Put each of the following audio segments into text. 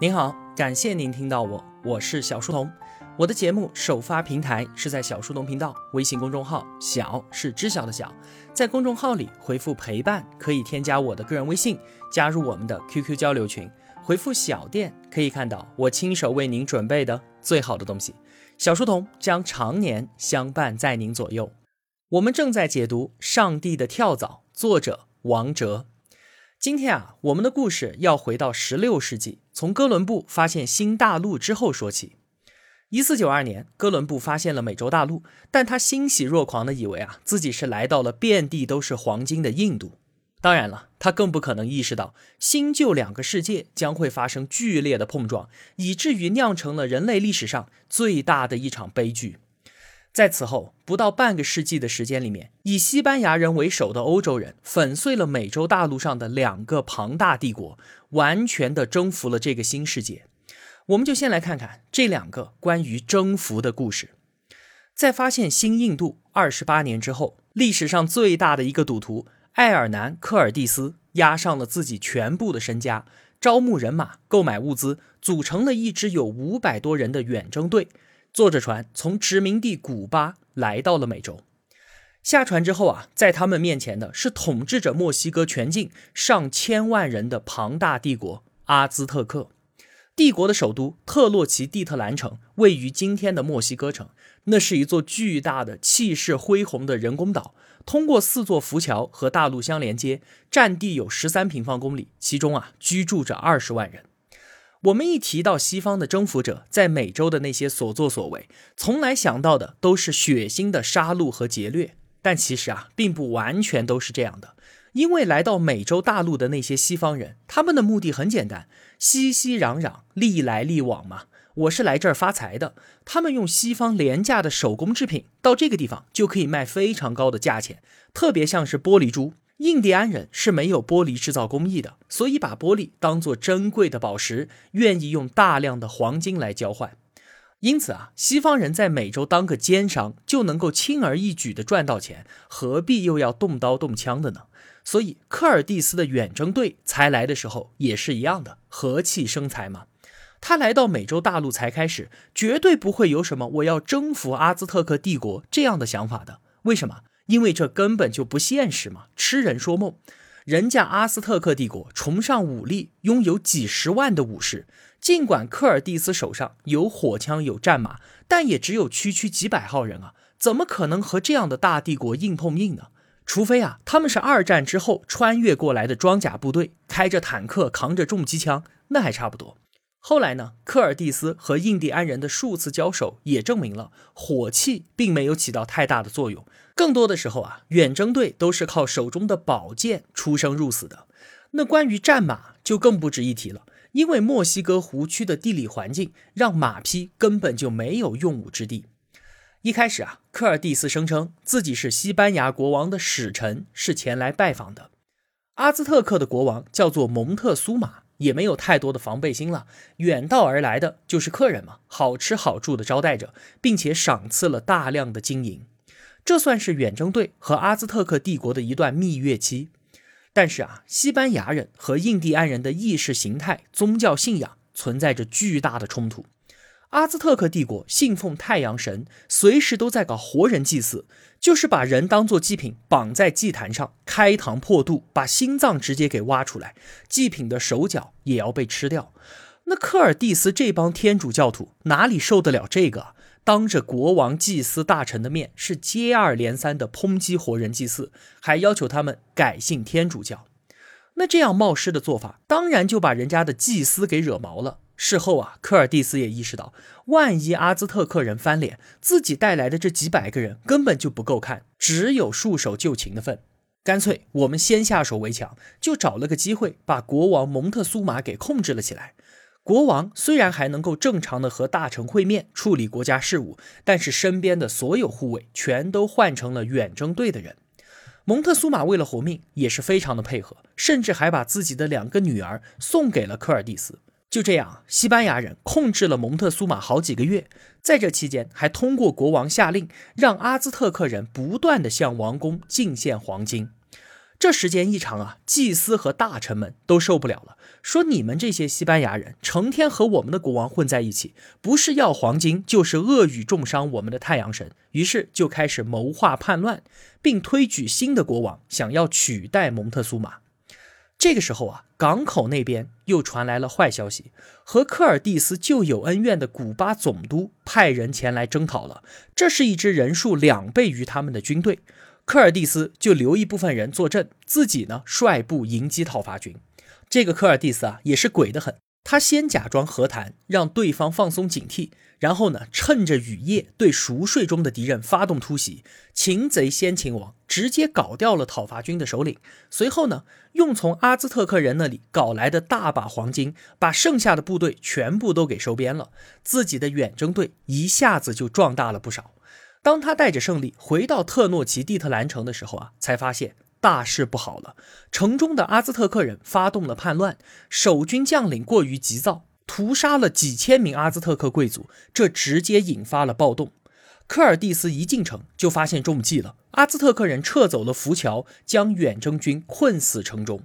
您好，感谢您听到我，我是小书童。我的节目首发平台是在小书童频道微信公众号，小是知晓的小，在公众号里回复陪伴可以添加我的个人微信，加入我们的 QQ 交流群。回复小店可以看到我亲手为您准备的最好的东西。小书童将常年相伴在您左右。我们正在解读《上帝的跳蚤》，作者王哲。今天啊，我们的故事要回到十六世纪，从哥伦布发现新大陆之后说起。一四九二年，哥伦布发现了美洲大陆，但他欣喜若狂的以为啊，自己是来到了遍地都是黄金的印度。当然了，他更不可能意识到新旧两个世界将会发生剧烈的碰撞，以至于酿成了人类历史上最大的一场悲剧。在此后不到半个世纪的时间里面，以西班牙人为首的欧洲人粉碎了美洲大陆上的两个庞大帝国，完全的征服了这个新世界。我们就先来看看这两个关于征服的故事。在发现新印度二十八年之后，历史上最大的一个赌徒埃尔南·科尔蒂斯押上了自己全部的身家，招募人马，购买物资，组成了一支有五百多人的远征队。坐着船从殖民地古巴来到了美洲，下船之后啊，在他们面前的是统治着墨西哥全境上千万人的庞大帝国阿兹特克。帝国的首都特洛奇蒂特兰城位于今天的墨西哥城，那是一座巨大的、气势恢宏的人工岛，通过四座浮桥和大陆相连接，占地有十三平方公里，其中啊居住着二十万人。我们一提到西方的征服者在美洲的那些所作所为，从来想到的都是血腥的杀戮和劫掠。但其实啊，并不完全都是这样的。因为来到美洲大陆的那些西方人，他们的目的很简单：熙熙攘攘，利来利往嘛。我是来这儿发财的。他们用西方廉价的手工制品到这个地方，就可以卖非常高的价钱，特别像是玻璃珠。印第安人是没有玻璃制造工艺的，所以把玻璃当做珍贵的宝石，愿意用大量的黄金来交换。因此啊，西方人在美洲当个奸商就能够轻而易举地赚到钱，何必又要动刀动枪的呢？所以科尔蒂斯的远征队才来的时候也是一样的，和气生财嘛。他来到美洲大陆才开始，绝对不会有什么我要征服阿兹特克帝国这样的想法的。为什么？因为这根本就不现实嘛，痴人说梦。人家阿斯特克帝国崇尚武力，拥有几十万的武士。尽管科尔蒂斯手上有火枪有战马，但也只有区区几百号人啊，怎么可能和这样的大帝国硬碰硬呢？除非啊，他们是二战之后穿越过来的装甲部队，开着坦克，扛着重机枪，那还差不多。后来呢，科尔蒂斯和印第安人的数次交手也证明了火器并没有起到太大的作用。更多的时候啊，远征队都是靠手中的宝剑出生入死的。那关于战马就更不值一提了，因为墨西哥湖区的地理环境让马匹根本就没有用武之地。一开始啊，科尔蒂斯声称自己是西班牙国王的使臣，是前来拜访的。阿兹特克的国王叫做蒙特苏马。也没有太多的防备心了，远道而来的就是客人嘛，好吃好住的招待着，并且赏赐了大量的金银，这算是远征队和阿兹特克帝国的一段蜜月期。但是啊，西班牙人和印第安人的意识形态、宗教信仰存在着巨大的冲突。阿兹特克帝国信奉太阳神，随时都在搞活人祭祀，就是把人当做祭品绑在祭坛上，开膛破肚，把心脏直接给挖出来，祭品的手脚也要被吃掉。那科尔蒂斯这帮天主教徒哪里受得了这个？当着国王、祭司大臣的面，是接二连三的抨击活人祭祀，还要求他们改信天主教。那这样冒失的做法，当然就把人家的祭司给惹毛了。事后啊，科尔蒂斯也意识到，万一阿兹特克人翻脸，自己带来的这几百个人根本就不够看，只有束手就擒的份。干脆我们先下手为强，就找了个机会把国王蒙特苏马给控制了起来。国王虽然还能够正常的和大臣会面，处理国家事务，但是身边的所有护卫全都换成了远征队的人。蒙特苏马为了活命，也是非常的配合，甚至还把自己的两个女儿送给了科尔蒂斯。就这样，西班牙人控制了蒙特苏马好几个月，在这期间还通过国王下令，让阿兹特克人不断的向王宫进献黄金。这时间一长啊，祭司和大臣们都受不了了，说你们这些西班牙人成天和我们的国王混在一起，不是要黄金，就是恶语重伤我们的太阳神。于是就开始谋划叛乱，并推举新的国王，想要取代蒙特苏马。这个时候啊，港口那边又传来了坏消息，和科尔蒂斯旧有恩怨的古巴总督派人前来征讨了。这是一支人数两倍于他们的军队。科尔蒂斯就留一部分人坐镇，自己呢率部迎击讨伐军。这个科尔蒂斯啊也是鬼得很，他先假装和谈，让对方放松警惕，然后呢趁着雨夜对熟睡中的敌人发动突袭，擒贼先擒王，直接搞掉了讨伐军的首领。随后呢用从阿兹特克人那里搞来的大把黄金，把剩下的部队全部都给收编了，自己的远征队一下子就壮大了不少。当他带着胜利回到特诺奇蒂特兰城的时候啊，才发现大事不好了。城中的阿兹特克人发动了叛乱，守军将领过于急躁，屠杀了几千名阿兹特克贵族，这直接引发了暴动。科尔蒂斯一进城就发现中计了，阿兹特克人撤走了浮桥，将远征军困死城中。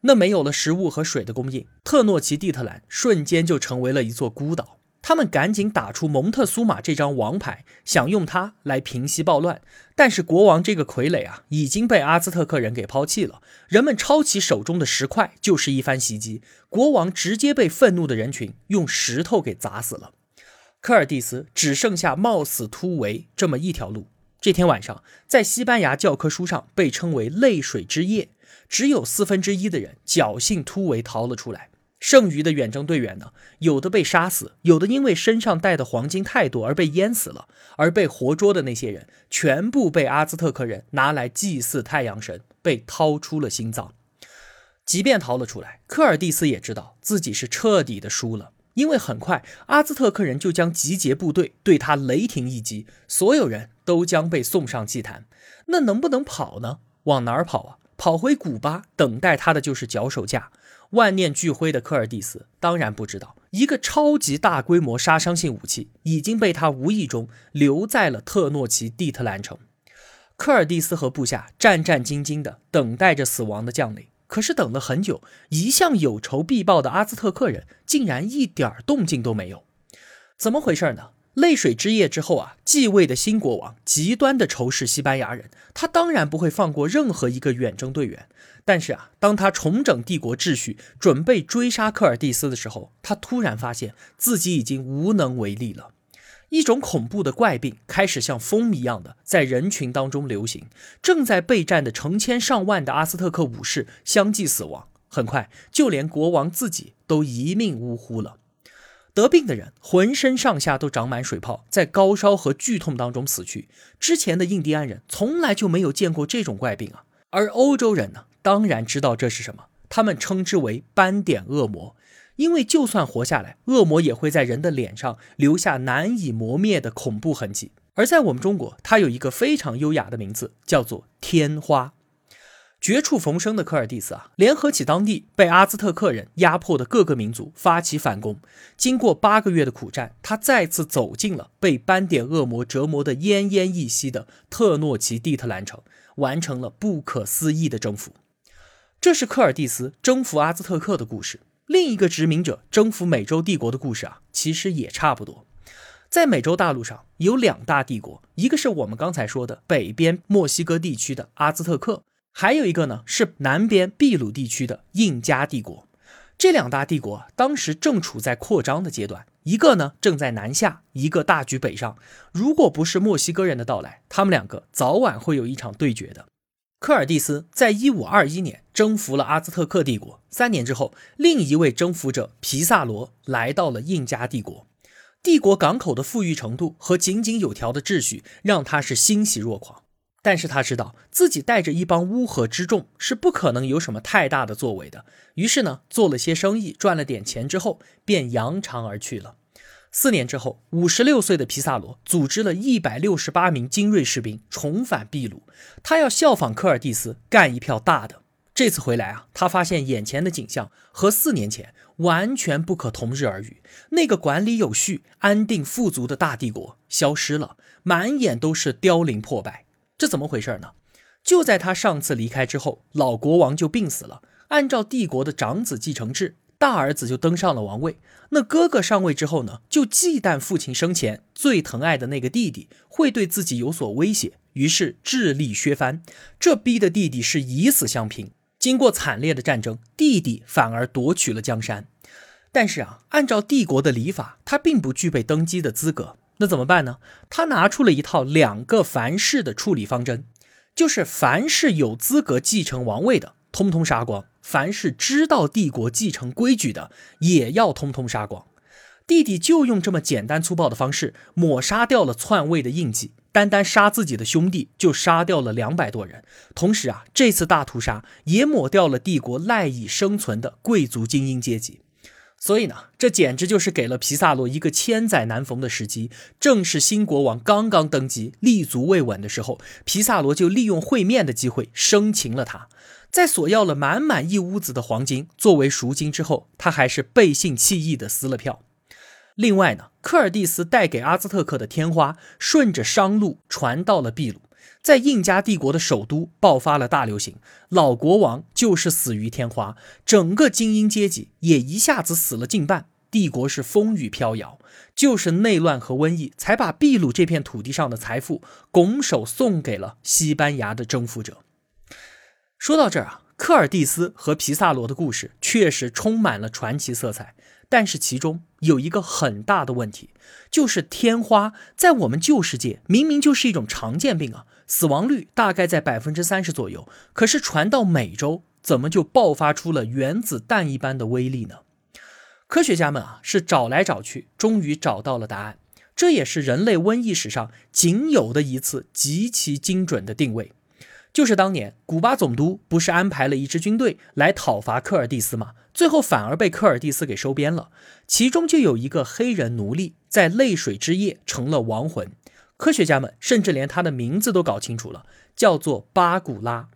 那没有了食物和水的供应，特诺奇蒂特兰瞬间就成为了一座孤岛。他们赶紧打出蒙特苏马这张王牌，想用它来平息暴乱。但是国王这个傀儡啊，已经被阿兹特克人给抛弃了。人们抄起手中的石块，就是一番袭击。国王直接被愤怒的人群用石头给砸死了。科尔蒂斯只剩下冒死突围这么一条路。这天晚上，在西班牙教科书上被称为“泪水之夜”，只有四分之一的人侥幸突围逃了出来。剩余的远征队员呢？有的被杀死，有的因为身上带的黄金太多而被淹死了，而被活捉的那些人，全部被阿兹特克人拿来祭祀太阳神，被掏出了心脏。即便逃了出来，科尔蒂斯也知道自己是彻底的输了，因为很快阿兹特克人就将集结部队对他雷霆一击，所有人都将被送上祭坛。那能不能跑呢？往哪儿跑啊？跑回古巴，等待他的就是脚手架。万念俱灰的科尔蒂斯当然不知道，一个超级大规模杀伤性武器已经被他无意中留在了特诺奇蒂特兰城。科尔蒂斯和部下战战兢兢地等待着死亡的降临，可是等了很久，一向有仇必报的阿兹特克人竟然一点动静都没有。怎么回事呢？泪水之夜之后啊，继位的新国王极端的仇视西班牙人，他当然不会放过任何一个远征队员。但是啊，当他重整帝国秩序，准备追杀科尔蒂斯的时候，他突然发现自己已经无能为力了。一种恐怖的怪病开始像风一样的在人群当中流行，正在备战的成千上万的阿斯特克武士相继死亡。很快，就连国王自己都一命呜呼了。得病的人浑身上下都长满水泡，在高烧和剧痛当中死去。之前的印第安人从来就没有见过这种怪病啊，而欧洲人呢，当然知道这是什么，他们称之为斑点恶魔，因为就算活下来，恶魔也会在人的脸上留下难以磨灭的恐怖痕迹。而在我们中国，它有一个非常优雅的名字，叫做天花。绝处逢生的科尔蒂斯啊，联合起当地被阿兹特克人压迫的各个民族，发起反攻。经过八个月的苦战，他再次走进了被斑点恶魔折磨的奄奄一息的特诺奇蒂特兰城，完成了不可思议的征服。这是科尔蒂斯征服阿兹特克的故事。另一个殖民者征服美洲帝国的故事啊，其实也差不多。在美洲大陆上有两大帝国，一个是我们刚才说的北边墨西哥地区的阿兹特克。还有一个呢，是南边秘鲁地区的印加帝国。这两大帝国当时正处在扩张的阶段，一个呢正在南下，一个大举北上。如果不是墨西哥人的到来，他们两个早晚会有一场对决的。科尔蒂斯在一五二一年征服了阿兹特克帝国，三年之后，另一位征服者皮萨罗来到了印加帝国。帝国港口的富裕程度和井井有条的秩序，让他是欣喜若狂。但是他知道自己带着一帮乌合之众是不可能有什么太大的作为的，于是呢，做了些生意，赚了点钱之后，便扬长而去了。四年之后，五十六岁的皮萨罗组织了一百六十八名精锐士兵重返秘鲁，他要效仿科尔蒂斯干一票大的。这次回来啊，他发现眼前的景象和四年前完全不可同日而语，那个管理有序、安定富足的大帝国消失了，满眼都是凋零破败。这怎么回事呢？就在他上次离开之后，老国王就病死了。按照帝国的长子继承制，大儿子就登上了王位。那哥哥上位之后呢，就忌惮父亲生前最疼爱的那个弟弟会对自己有所威胁，于是致力削藩。这逼的弟弟是以死相拼。经过惨烈的战争，弟弟反而夺取了江山。但是啊，按照帝国的礼法，他并不具备登基的资格。那怎么办呢？他拿出了一套两个凡是的处理方针，就是凡是有资格继承王位的，通通杀光；凡是知道帝国继承规矩的，也要通通杀光。弟弟就用这么简单粗暴的方式抹杀掉了篡位的印记，单单杀自己的兄弟就杀掉了两百多人。同时啊，这次大屠杀也抹掉了帝国赖以生存的贵族精英阶级。所以呢，这简直就是给了皮萨罗一个千载难逢的时机。正是新国王刚刚登基、立足未稳的时候，皮萨罗就利用会面的机会生擒了他。在索要了满满一屋子的黄金作为赎金之后，他还是背信弃义的撕了票。另外呢，科尔蒂斯带给阿兹特克的天花顺着商路传到了秘鲁。在印加帝国的首都爆发了大流行，老国王就是死于天花，整个精英阶级也一下子死了近半，帝国是风雨飘摇。就是内乱和瘟疫，才把秘鲁这片土地上的财富拱手送给了西班牙的征服者。说到这儿啊，科尔蒂斯和皮萨罗的故事确实充满了传奇色彩，但是其中有一个很大的问题，就是天花在我们旧世界明明就是一种常见病啊。死亡率大概在百分之三十左右，可是传到美洲，怎么就爆发出了原子弹一般的威力呢？科学家们啊，是找来找去，终于找到了答案。这也是人类瘟疫史上仅有的一次极其精准的定位。就是当年古巴总督不是安排了一支军队来讨伐科尔蒂斯吗？最后反而被科尔蒂斯给收编了，其中就有一个黑人奴隶在泪水之夜成了亡魂。科学家们甚至连他的名字都搞清楚了，叫做巴古拉。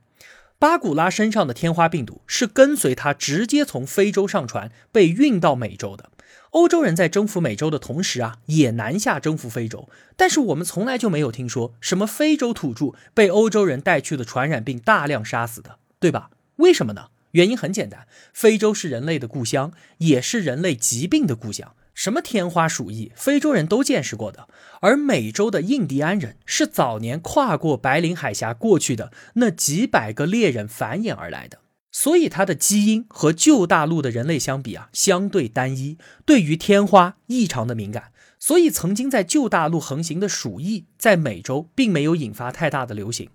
巴古拉身上的天花病毒是跟随他直接从非洲上船，被运到美洲的。欧洲人在征服美洲的同时啊，也南下征服非洲。但是我们从来就没有听说什么非洲土著被欧洲人带去的传染病大量杀死的，对吧？为什么呢？原因很简单，非洲是人类的故乡，也是人类疾病的故乡。什么天花鼠疫，非洲人都见识过的。而美洲的印第安人是早年跨过白令海峡过去的那几百个猎人繁衍而来的，所以它的基因和旧大陆的人类相比啊，相对单一，对于天花异常的敏感。所以曾经在旧大陆横行的鼠疫，在美洲并没有引发太大的流行。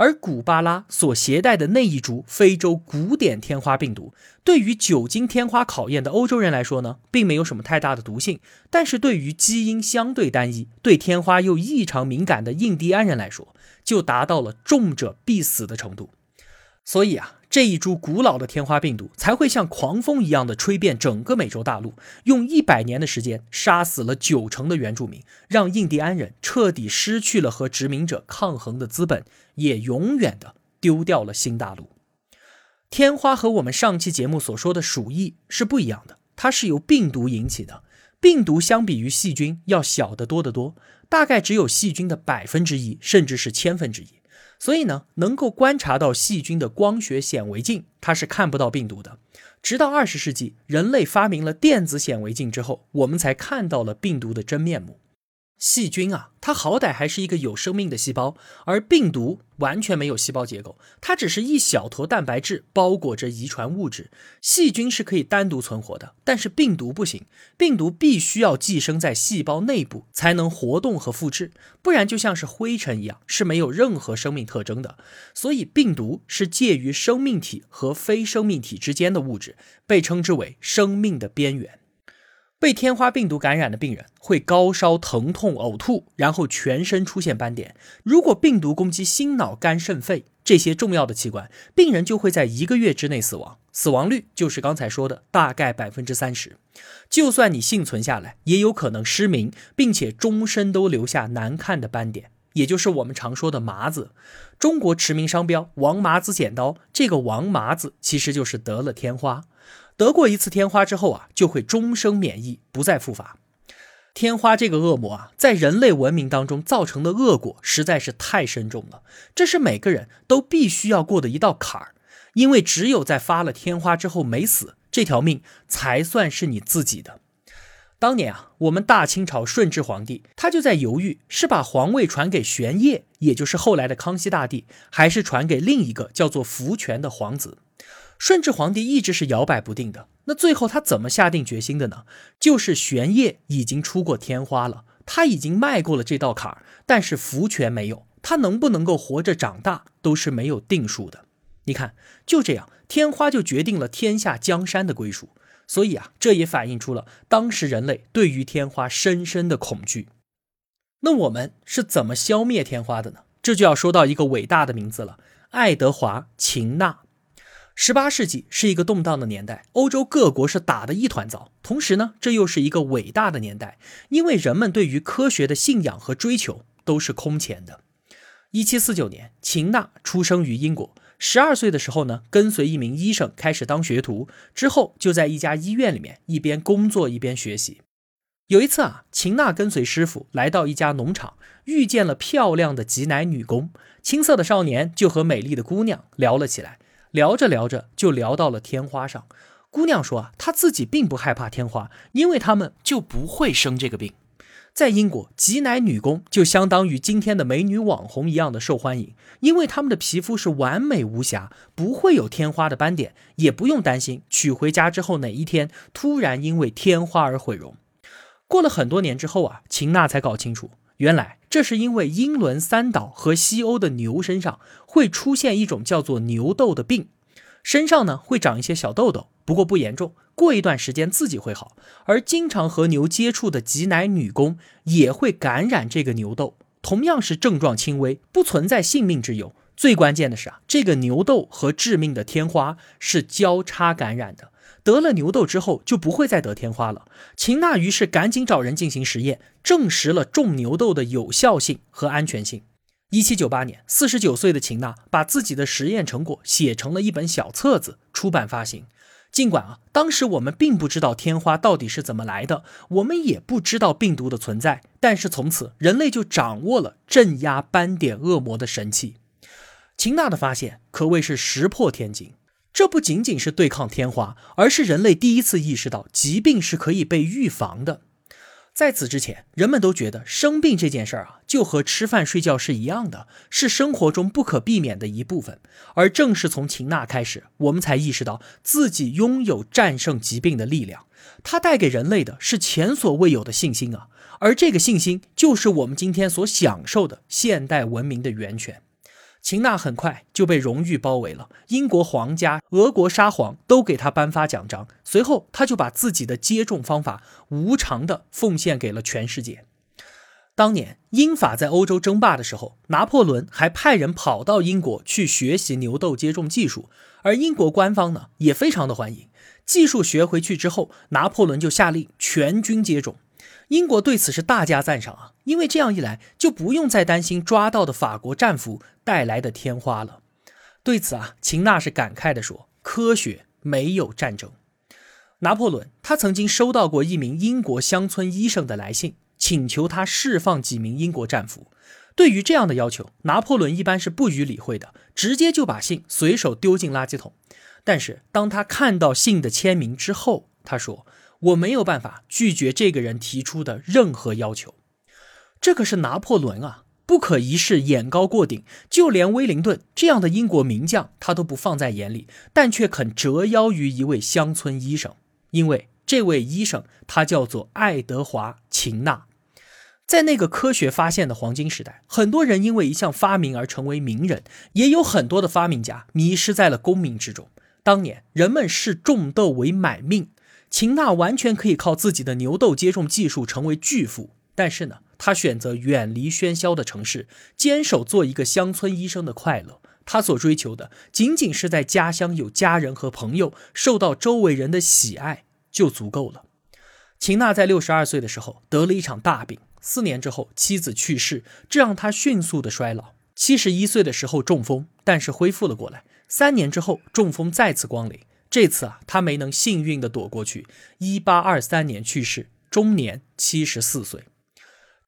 而古巴拉所携带的那一株非洲古典天花病毒，对于久经天花考验的欧洲人来说呢，并没有什么太大的毒性；但是对于基因相对单一、对天花又异常敏感的印第安人来说，就达到了重者必死的程度。所以啊。这一株古老的天花病毒才会像狂风一样的吹遍整个美洲大陆，用一百年的时间杀死了九成的原住民，让印第安人彻底失去了和殖民者抗衡的资本，也永远的丢掉了新大陆。天花和我们上期节目所说的鼠疫是不一样的，它是由病毒引起的，病毒相比于细菌要小得多得多，大概只有细菌的百分之一，甚至是千分之一。所以呢，能够观察到细菌的光学显微镜，它是看不到病毒的。直到二十世纪，人类发明了电子显微镜之后，我们才看到了病毒的真面目。细菌啊，它好歹还是一个有生命的细胞，而病毒完全没有细胞结构，它只是一小坨蛋白质包裹着遗传物质。细菌是可以单独存活的，但是病毒不行，病毒必须要寄生在细胞内部才能活动和复制，不然就像是灰尘一样，是没有任何生命特征的。所以，病毒是介于生命体和非生命体之间的物质，被称之为生命的边缘。被天花病毒感染的病人会高烧、疼痛、呕吐，然后全身出现斑点。如果病毒攻击心、脑、肝、肾、肺这些重要的器官，病人就会在一个月之内死亡，死亡率就是刚才说的大概百分之三十。就算你幸存下来，也有可能失明，并且终身都留下难看的斑点，也就是我们常说的麻子。中国驰名商标“王麻子剪刀”，这个“王麻子”其实就是得了天花。得过一次天花之后啊，就会终生免疫，不再复发。天花这个恶魔啊，在人类文明当中造成的恶果实在是太深重了，这是每个人都必须要过的一道坎儿。因为只有在发了天花之后没死，这条命才算是你自己的。当年啊，我们大清朝顺治皇帝，他就在犹豫是把皇位传给玄烨，也就是后来的康熙大帝，还是传给另一个叫做福全的皇子。顺治皇帝一直是摇摆不定的。那最后他怎么下定决心的呢？就是玄烨已经出过天花了，他已经迈过了这道坎儿，但是福全没有，他能不能够活着长大都是没有定数的。你看，就这样，天花就决定了天下江山的归属。所以啊，这也反映出了当时人类对于天花深深的恐惧。那我们是怎么消灭天花的呢？这就要说到一个伟大的名字了——爱德华·秦纳。十八世纪是一个动荡的年代，欧洲各国是打得一团糟。同时呢，这又是一个伟大的年代，因为人们对于科学的信仰和追求都是空前的。一七四九年，秦纳出生于英国。十二岁的时候呢，跟随一名医生开始当学徒，之后就在一家医院里面一边工作一边学习。有一次啊，秦娜跟随师傅来到一家农场，遇见了漂亮的挤奶女工。青涩的少年就和美丽的姑娘聊了起来，聊着聊着就聊到了天花上。姑娘说啊，她自己并不害怕天花，因为他们就不会生这个病。在英国，挤奶女工就相当于今天的美女网红一样的受欢迎，因为她们的皮肤是完美无瑕，不会有天花的斑点，也不用担心娶回家之后哪一天突然因为天花而毁容。过了很多年之后啊，秦娜才搞清楚，原来这是因为英伦三岛和西欧的牛身上会出现一种叫做牛痘的病，身上呢会长一些小痘痘，不过不严重。过一段时间自己会好，而经常和牛接触的挤奶女工也会感染这个牛痘，同样是症状轻微，不存在性命之忧。最关键的是啊，这个牛痘和致命的天花是交叉感染的，得了牛痘之后就不会再得天花了。秦娜于是赶紧找人进行实验，证实了种牛痘的有效性和安全性。一七九八年，四十九岁的秦娜把自己的实验成果写成了一本小册子，出版发行。尽管啊，当时我们并不知道天花到底是怎么来的，我们也不知道病毒的存在，但是从此人类就掌握了镇压斑点恶魔的神器。秦娜的发现可谓是石破天惊，这不仅仅是对抗天花，而是人类第一次意识到疾病是可以被预防的。在此之前，人们都觉得生病这件事儿啊，就和吃饭睡觉是一样的，是生活中不可避免的一部分。而正是从秦娜开始，我们才意识到自己拥有战胜疾病的力量。它带给人类的是前所未有的信心啊！而这个信心，就是我们今天所享受的现代文明的源泉。秦娜很快就被荣誉包围了，英国皇家、俄国沙皇都给他颁发奖章。随后，他就把自己的接种方法无偿的奉献给了全世界。当年英法在欧洲争霸的时候，拿破仑还派人跑到英国去学习牛痘接种技术，而英国官方呢也非常的欢迎。技术学回去之后，拿破仑就下令全军接种。英国对此是大加赞赏啊，因为这样一来就不用再担心抓到的法国战俘带来的天花了。对此啊，秦娜是感慨地说：“科学没有战争。”拿破仑他曾经收到过一名英国乡村医生的来信，请求他释放几名英国战俘。对于这样的要求，拿破仑一般是不予理会的，直接就把信随手丢进垃圾桶。但是当他看到信的签名之后，他说。我没有办法拒绝这个人提出的任何要求。这可是拿破仑啊，不可一世，眼高过顶，就连威灵顿这样的英国名将，他都不放在眼里，但却肯折腰于一位乡村医生。因为这位医生，他叫做爱德华·秦纳。在那个科学发现的黄金时代，很多人因为一项发明而成为名人，也有很多的发明家迷失在了功名之中。当年人们视种豆为买命。秦娜完全可以靠自己的牛痘接种技术成为巨富，但是呢，她选择远离喧嚣的城市，坚守做一个乡村医生的快乐。他所追求的仅仅是在家乡有家人和朋友，受到周围人的喜爱就足够了。秦娜在六十二岁的时候得了一场大病，四年之后妻子去世，这让她迅速的衰老。七十一岁的时候中风，但是恢复了过来。三年之后中风再次光临。这次啊，他没能幸运的躲过去。一八二三年去世，终年七十四岁。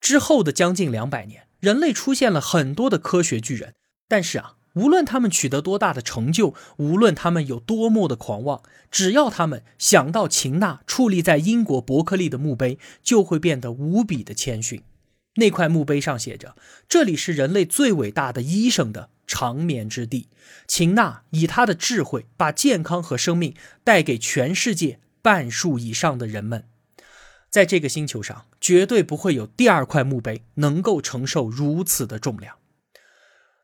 之后的将近两百年，人类出现了很多的科学巨人，但是啊，无论他们取得多大的成就，无论他们有多么的狂妄，只要他们想到秦娜矗立在英国伯克利的墓碑，就会变得无比的谦逊。那块墓碑上写着：“这里是人类最伟大的医生的长眠之地。”秦娜以她的智慧，把健康和生命带给全世界半数以上的人们。在这个星球上，绝对不会有第二块墓碑能够承受如此的重量。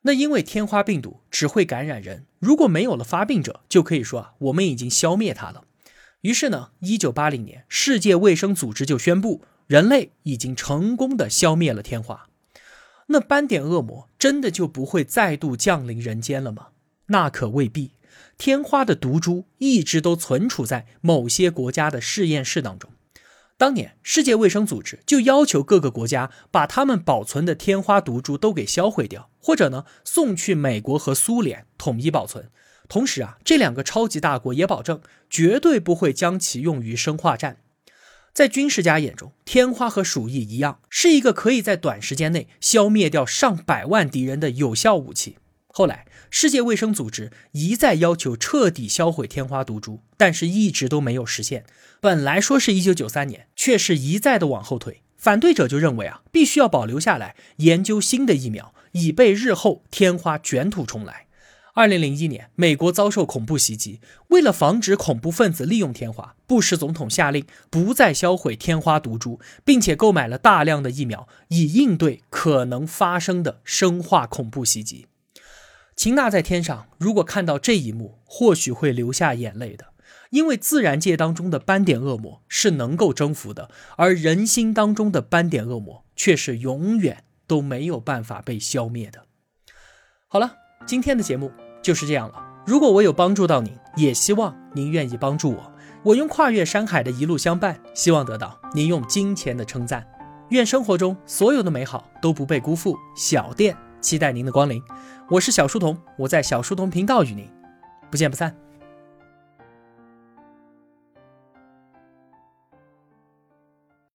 那因为天花病毒只会感染人，如果没有了发病者，就可以说啊，我们已经消灭它了。于是呢，一九八零年，世界卫生组织就宣布，人类已经成功的消灭了天花。那斑点恶魔真的就不会再度降临人间了吗？那可未必。天花的毒株一直都存储在某些国家的实验室当中。当年，世界卫生组织就要求各个国家把他们保存的天花毒株都给销毁掉，或者呢送去美国和苏联统一保存。同时啊，这两个超级大国也保证绝对不会将其用于生化战。在军事家眼中，天花和鼠疫一样，是一个可以在短时间内消灭掉上百万敌人的有效武器。后来，世界卫生组织一再要求彻底销毁天花毒株，但是一直都没有实现。本来说是一九九三年，却是一再的往后推。反对者就认为啊，必须要保留下来，研究新的疫苗，以备日后天花卷土重来。二零零一年，美国遭受恐怖袭击，为了防止恐怖分子利用天花，布什总统下令不再销毁天花毒株，并且购买了大量的疫苗，以应对可能发生的生化恐怖袭击。秦娜在天上，如果看到这一幕，或许会流下眼泪的。因为自然界当中的斑点恶魔是能够征服的，而人心当中的斑点恶魔却是永远都没有办法被消灭的。好了，今天的节目就是这样了。如果我有帮助到您，也希望您愿意帮助我。我用跨越山海的一路相伴，希望得到您用金钱的称赞。愿生活中所有的美好都不被辜负。小店期待您的光临。我是小书童，我在小书童频道与您不见不散。